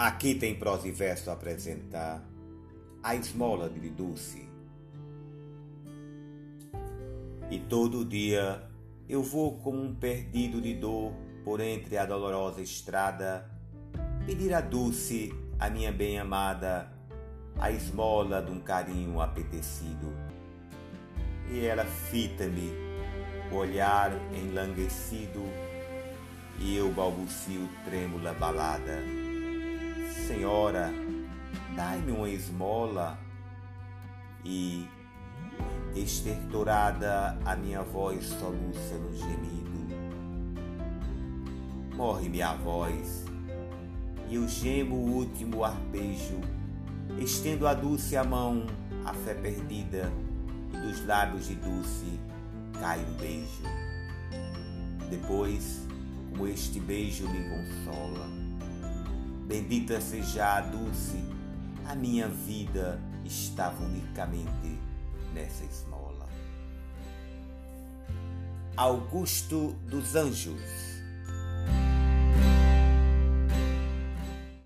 Aqui tem prosa e verso a apresentar a esmola de Dulce. E todo dia eu vou como um perdido de dor por entre a dolorosa estrada, pedir a Dulce, a minha bem-amada, a esmola de um carinho apetecido. E ela fita-me, o olhar enlanguecido, e eu balbucio trêmula balada. Senhora, dai-me uma esmola. E, estertorada, a minha voz soluça no gemido. Morre minha voz, e eu gemo o último arpejo, estendo a Dulce a mão, a fé perdida, e dos lábios de Dulce cai um beijo. Depois, como este beijo me consola, bendita seja a Dulce, a minha vida estava unicamente nessa esmola. Augusto dos Anjos